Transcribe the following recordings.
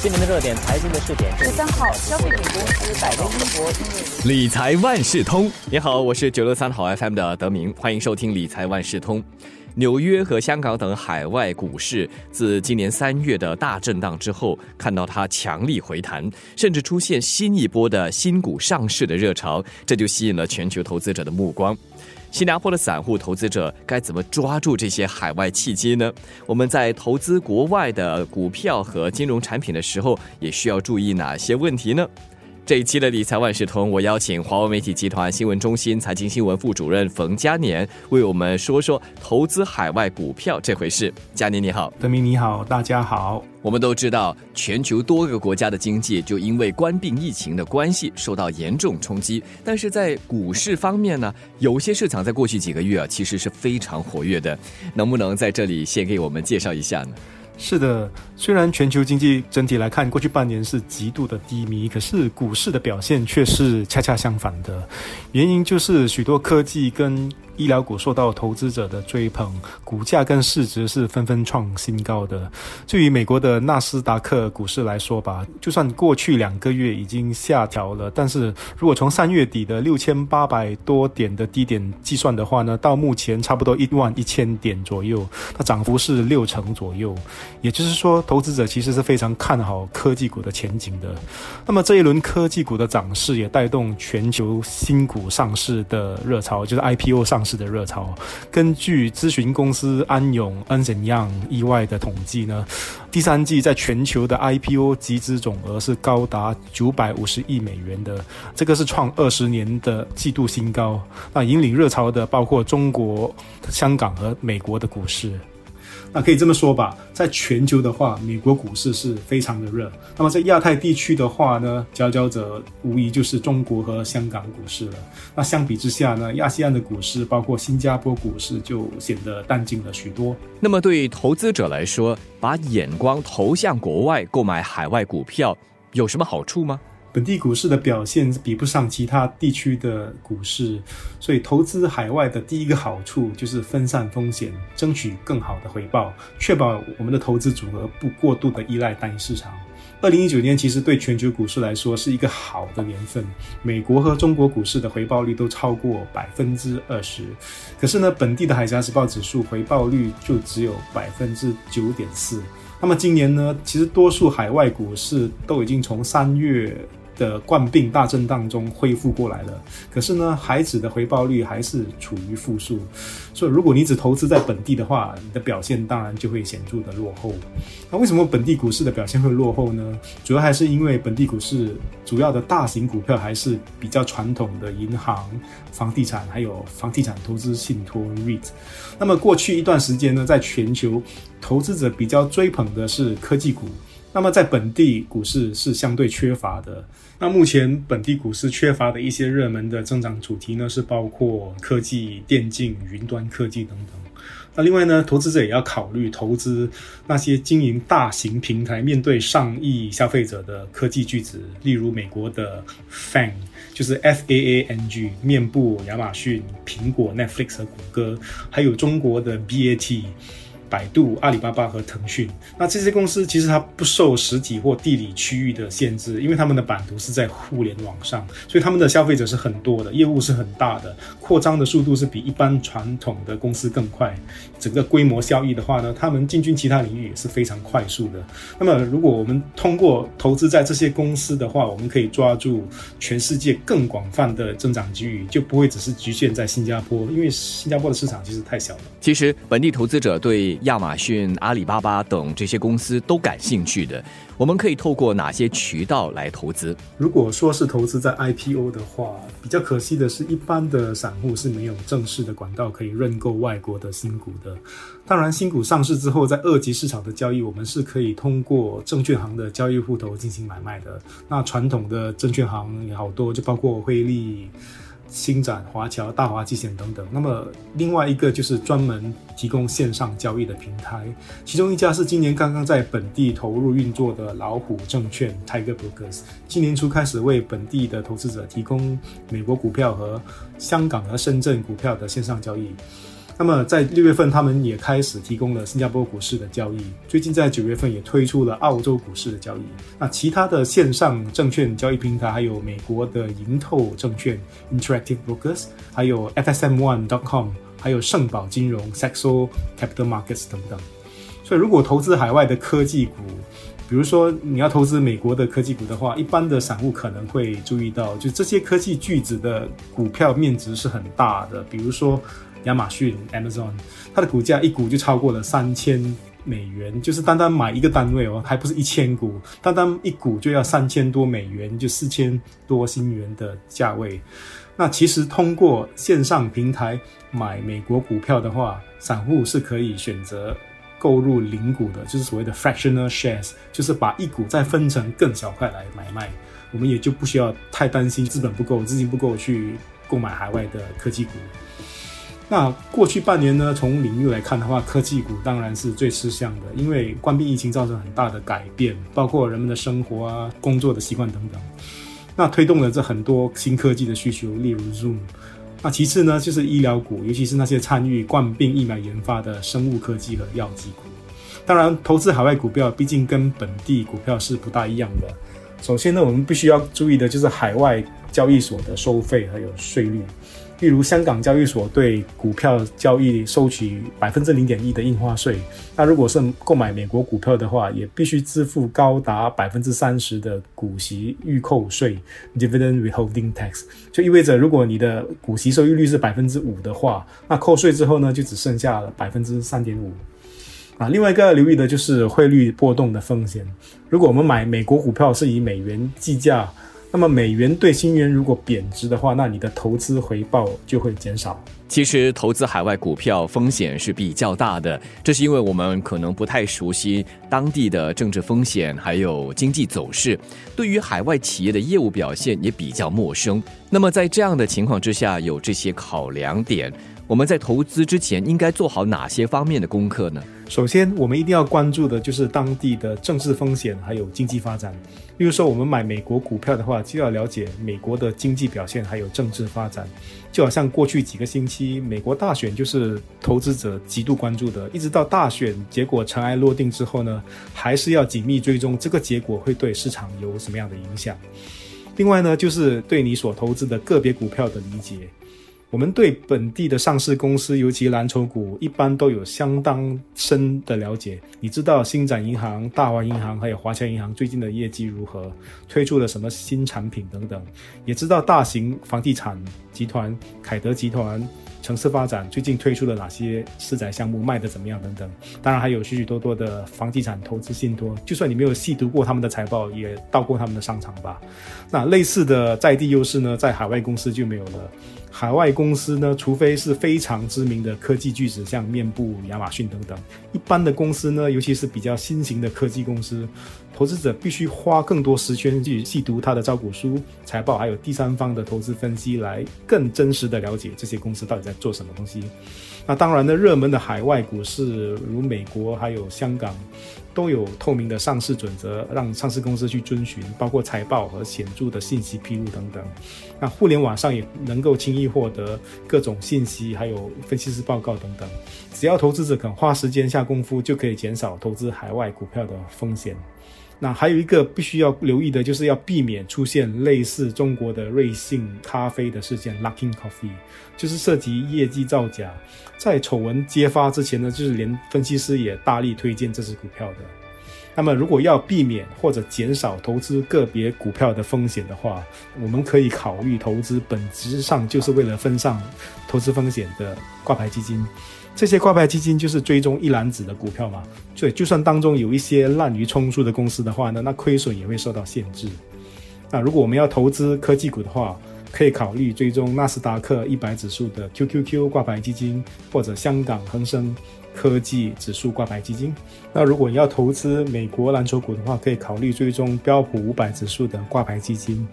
今年的热点财经的试点，十三号，消费品公司百威英博理财万事通。你好，我是九六三好 FM 的德明，欢迎收听理财万事通。纽约和香港等海外股市自今年三月的大震荡之后，看到它强力回弹，甚至出现新一波的新股上市的热潮，这就吸引了全球投资者的目光。新加坡的散户投资者该怎么抓住这些海外契机呢？我们在投资国外的股票和金融产品的时候，也需要注意哪些问题呢？这一期的理财万事通，我邀请华为媒体集团新闻中心财经新闻副主任冯嘉年为我们说说投资海外股票这回事。嘉年你好，德明你好，大家好。我们都知道，全球多个国家的经济就因为冠病疫情的关系受到严重冲击，但是在股市方面呢，有些市场在过去几个月啊，其实是非常活跃的。能不能在这里先给我们介绍一下呢？是的，虽然全球经济整体来看，过去半年是极度的低迷，可是股市的表现却是恰恰相反的。原因就是许多科技跟医疗股受到投资者的追捧，股价跟市值是纷纷创新高的。对于美国的纳斯达克股市来说吧，就算过去两个月已经下调了，但是如果从三月底的六千八百多点的低点计算的话呢，到目前差不多一万一千点左右，它涨幅是六成左右。也就是说，投资者其实是非常看好科技股的前景的。那么这一轮科技股的涨势也带动全球新股上市的热潮，就是 IPO 上的热潮。根据咨询公司安永恩怎样意外的统计呢？第三季在全球的 IPO 集资总额是高达九百五十亿美元的，这个是创二十年的季度新高。那引领热潮的包括中国、香港和美国的股市。那可以这么说吧，在全球的话，美国股市是非常的热。那么在亚太地区的话呢，佼佼者无疑就是中国和香港股市了。那相比之下呢，亚细安的股市，包括新加坡股市，就显得淡静了许多。那么对投资者来说，把眼光投向国外购买海外股票，有什么好处吗？本地股市的表现比不上其他地区的股市，所以投资海外的第一个好处就是分散风险，争取更好的回报，确保我们的投资组合不过度的依赖单一市场。二零一九年其实对全球股市来说是一个好的年份，美国和中国股市的回报率都超过百分之二十，可是呢，本地的海峡时报指数回报率就只有百分之九点四。那么今年呢，其实多数海外股市都已经从三月。的冠病大震荡中恢复过来了，可是呢，孩子的回报率还是处于负数，所以如果你只投资在本地的话，你的表现当然就会显著的落后。那为什么本地股市的表现会落后呢？主要还是因为本地股市主要的大型股票还是比较传统的银行、房地产，还有房地产投资信托 REIT。那么过去一段时间呢，在全球投资者比较追捧的是科技股。那么在本地股市是相对缺乏的。那目前本地股市缺乏的一些热门的增长主题呢，是包括科技、电竞、云端科技等等。那另外呢，投资者也要考虑投资那些经营大型平台、面对上亿消费者的科技巨子，例如美国的 FANG，就是 F A A N G，面部亚马逊、苹果、Netflix 和谷歌，还有中国的 B A T。百度、阿里巴巴和腾讯，那这些公司其实它不受实体或地理区域的限制，因为他们的版图是在互联网上，所以他们的消费者是很多的，业务是很大的，扩张的速度是比一般传统的公司更快。整个规模效益的话呢，他们进军其他领域也是非常快速的。那么，如果我们通过投资在这些公司的话，我们可以抓住全世界更广泛的增长机遇，就不会只是局限在新加坡，因为新加坡的市场其实太小了。其实，本地投资者对亚马逊、阿里巴巴等这些公司都感兴趣的，我们可以透过哪些渠道来投资？如果说是投资在 IPO 的话，比较可惜的是，一般的散户是没有正式的管道可以认购外国的新股的。当然，新股上市之后，在二级市场的交易，我们是可以通过证券行的交易户头进行买卖的。那传统的证券行也好多，就包括汇利。星展、华侨、大华基险等等。那么，另外一个就是专门提供线上交易的平台，其中一家是今年刚刚在本地投入运作的老虎证券 （Tiger Brokers）。今年初开始为本地的投资者提供美国股票和香港和深圳股票的线上交易。那么在六月份，他们也开始提供了新加坡股市的交易。最近在九月份也推出了澳洲股市的交易。那其他的线上证券交易平台还有美国的盈透证券 （Interactive Brokers），还有 FSM One dot com，还有盛宝金融 （Saxo Capital Markets） 等等。所以，如果投资海外的科技股，比如说你要投资美国的科技股的话，一般的散户可能会注意到，就这些科技巨子的股票面值是很大的，比如说。亚马逊 Amazon，它的股价一股就超过了三千美元，就是单单买一个单位哦，还不是一千股，单单一股就要三千多美元，就四千多新元的价位。那其实通过线上平台买美国股票的话，散户是可以选择购入零股的，就是所谓的 fractional shares，就是把一股再分成更小块来买卖，我们也就不需要太担心资本不够、资金不够去购买海外的科技股。那过去半年呢，从领域来看的话，科技股当然是最吃香的，因为冠病疫情造成很大的改变，包括人们的生活啊、工作的习惯等等，那推动了这很多新科技的需求，例如 Zoom。那其次呢，就是医疗股，尤其是那些参与冠病疫苗研发的生物科技和药剂股。当然，投资海外股票毕竟跟本地股票是不大一样的。首先呢，我们必须要注意的就是海外交易所的收费还有税率。例如，香港交易所对股票交易收取百分之零点一的印花税。那如果是购买美国股票的话，也必须支付高达百分之三十的股息预扣税 （dividend withholding tax）。就意味着，如果你的股息收益率是百分之五的话，那扣税之后呢，就只剩下了百分之三点五。啊，另外一个要留意的就是汇率波动的风险。如果我们买美国股票是以美元计价。那么美元对新元如果贬值的话，那你的投资回报就会减少。其实投资海外股票风险是比较大的，这是因为我们可能不太熟悉当地的政治风险，还有经济走势，对于海外企业的业务表现也比较陌生。那么在这样的情况之下，有这些考量点。我们在投资之前应该做好哪些方面的功课呢？首先，我们一定要关注的就是当地的政治风险还有经济发展。例如说，我们买美国股票的话，就要了解美国的经济表现还有政治发展。就好像过去几个星期，美国大选就是投资者极度关注的，一直到大选结果尘埃落定之后呢，还是要紧密追踪这个结果会对市场有什么样的影响。另外呢，就是对你所投资的个别股票的理解。我们对本地的上市公司，尤其蓝筹股，一般都有相当深的了解。你知道星展银行、大华银行还有华侨银行最近的业绩如何，推出了什么新产品等等，也知道大型房地产集团凯德集团。城市发展最近推出了哪些私宅项目，卖的怎么样等等，当然还有许许多多的房地产投资信托。就算你没有细读过他们的财报，也到过他们的商场吧。那类似的在地优势呢，在海外公司就没有了。海外公司呢，除非是非常知名的科技巨子，像面部、亚马逊等等。一般的公司呢，尤其是比较新型的科技公司。投资者必须花更多时间去细读它的招股书、财报，还有第三方的投资分析，来更真实的了解这些公司到底在做什么东西。那当然呢，热门的海外股市如美国还有香港，都有透明的上市准则，让上市公司去遵循，包括财报和显著的信息披露等等。那互联网上也能够轻易获得各种信息，还有分析师报告等等。只要投资者肯花时间下功夫，就可以减少投资海外股票的风险。那还有一个必须要留意的，就是要避免出现类似中国的瑞幸咖啡的事件 （Luckin Coffee），就是涉及业绩造假。在丑闻揭发之前呢，就是连分析师也大力推荐这只股票的。那么，如果要避免或者减少投资个别股票的风险的话，我们可以考虑投资本质上就是为了分散投资风险的挂牌基金。这些挂牌基金就是追踪一篮子的股票嘛，所以就算当中有一些滥竽充数的公司的话呢，那亏损也会受到限制。那如果我们要投资科技股的话，可以考虑追踪纳斯达克一百指数的 QQQ 挂牌基金，或者香港恒生科技指数挂牌基金。那如果你要投资美国蓝筹股的话，可以考虑追踪标普五百指数的挂牌基金。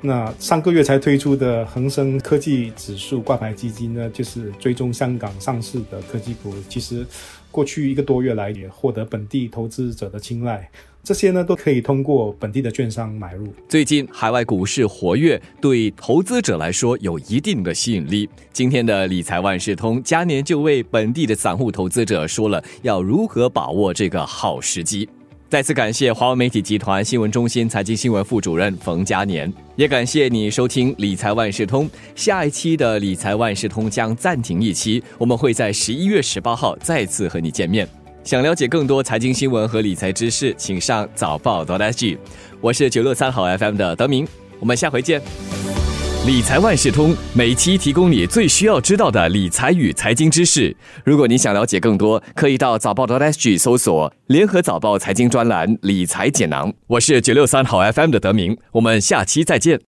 那上个月才推出的恒生科技指数挂牌基金呢，就是追踪香港上市的科技股。其实过去一个多月来也获得本地投资者的青睐。这些呢都可以通过本地的券商买入。最近海外股市活跃，对投资者来说有一定的吸引力。今天的理财万事通，嘉年就为本地的散户投资者说了要如何把握这个好时机。再次感谢华为媒体集团新闻中心财经新闻副主任冯嘉年，也感谢你收听理财万事通。下一期的理财万事通将暂停一期，我们会在十一月十八号再次和你见面。想了解更多财经新闻和理财知识，请上早报 dot SG。我是九六三好 FM 的德明，我们下回见。理财万事通每期提供你最需要知道的理财与财经知识。如果你想了解更多，可以到早报 d o t s g 搜索“联合早报财经专栏理财简囊”。我是九六三好 FM 的德明，我们下期再见。